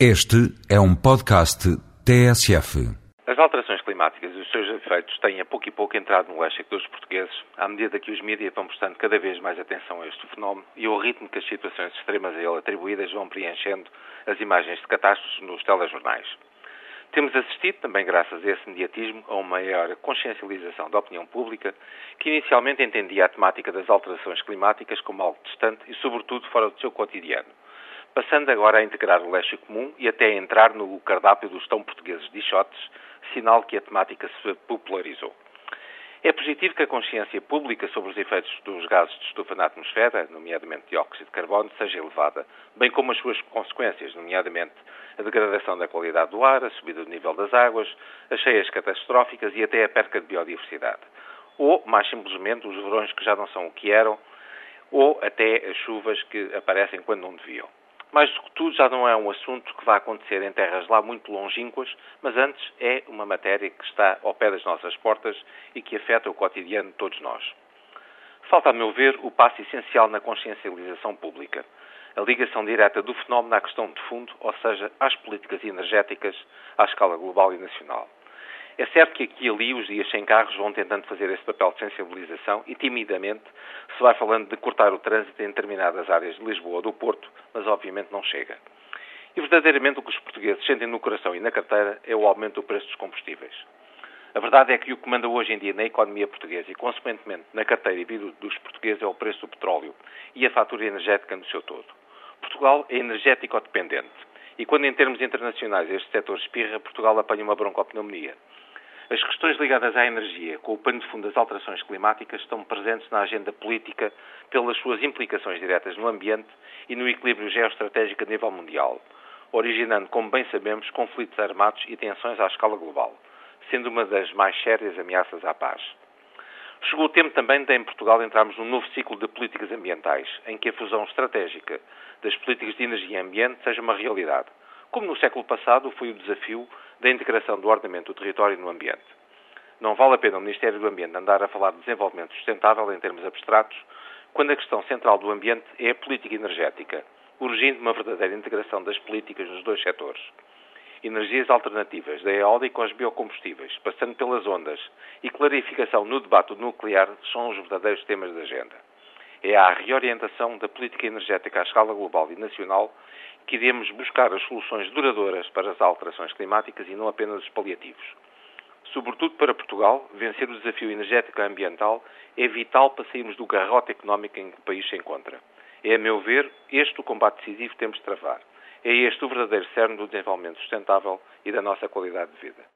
Este é um podcast TSF. As alterações climáticas e os seus efeitos têm a pouco e pouco entrado no léxico dos portugueses, à medida que os mídias vão prestando cada vez mais atenção a este fenómeno e ao ritmo que as situações extremas a ele atribuídas vão preenchendo as imagens de catástrofes nos telejornais. Temos assistido, também graças a esse mediatismo, a uma maior consciencialização da opinião pública, que inicialmente entendia a temática das alterações climáticas como algo distante e, sobretudo, fora do seu cotidiano passando agora a integrar o léxico comum e até a entrar no cardápio dos tão portugueses dichotes, sinal que a temática se popularizou. É positivo que a consciência pública sobre os efeitos dos gases de estufa na atmosfera, nomeadamente dióxido de carbono, seja elevada, bem como as suas consequências, nomeadamente a degradação da qualidade do ar, a subida do nível das águas, as cheias catastróficas e até a perca de biodiversidade. Ou, mais simplesmente, os verões que já não são o que eram, ou até as chuvas que aparecem quando não deviam. Mais do que tudo, já não é um assunto que vai acontecer em terras lá muito longínquas, mas antes é uma matéria que está ao pé das nossas portas e que afeta o cotidiano de todos nós. Falta, a meu ver, o passo essencial na consciencialização pública. A ligação direta do fenómeno à questão de fundo, ou seja, às políticas energéticas à escala global e nacional. É certo que aqui e ali os dias sem carros vão tentando fazer esse papel de sensibilização e timidamente se vai falando de cortar o trânsito em determinadas áreas de Lisboa ou do Porto, mas obviamente não chega. E verdadeiramente o que os portugueses sentem no coração e na carteira é o aumento do preço dos combustíveis. A verdade é que o que manda hoje em dia na economia portuguesa e, consequentemente, na carteira e vida dos portugueses é o preço do petróleo e a fatura energética no seu todo. Portugal é energético dependente e quando em termos internacionais este setor espirra, Portugal apanha uma broncopneumonia. As questões ligadas à energia, com o pano de fundo das alterações climáticas, estão presentes na agenda política pelas suas implicações diretas no ambiente e no equilíbrio geoestratégico a nível mundial, originando, como bem sabemos, conflitos armados e tensões à escala global, sendo uma das mais sérias ameaças à paz. Chegou o tempo também de, em Portugal, entrarmos num novo ciclo de políticas ambientais, em que a fusão estratégica das políticas de energia e ambiente seja uma realidade, como no século passado foi o desafio da integração do ordenamento do território no ambiente. Não vale a pena o Ministério do Ambiente andar a falar de desenvolvimento sustentável em termos abstratos, quando a questão central do ambiente é a política energética, urgindo uma verdadeira integração das políticas nos dois setores. Energias alternativas, da eólica aos biocombustíveis, passando pelas ondas, e clarificação no debate nuclear são os verdadeiros temas da agenda. É a reorientação da política energética à escala global e nacional que iremos buscar as soluções duradouras para as alterações climáticas e não apenas os paliativos. Sobretudo para Portugal, vencer o desafio energético e ambiental é vital para sairmos do garrote económico em que o país se encontra. É, a meu ver, este o combate decisivo que temos de travar. É este o verdadeiro cerne do desenvolvimento sustentável e da nossa qualidade de vida.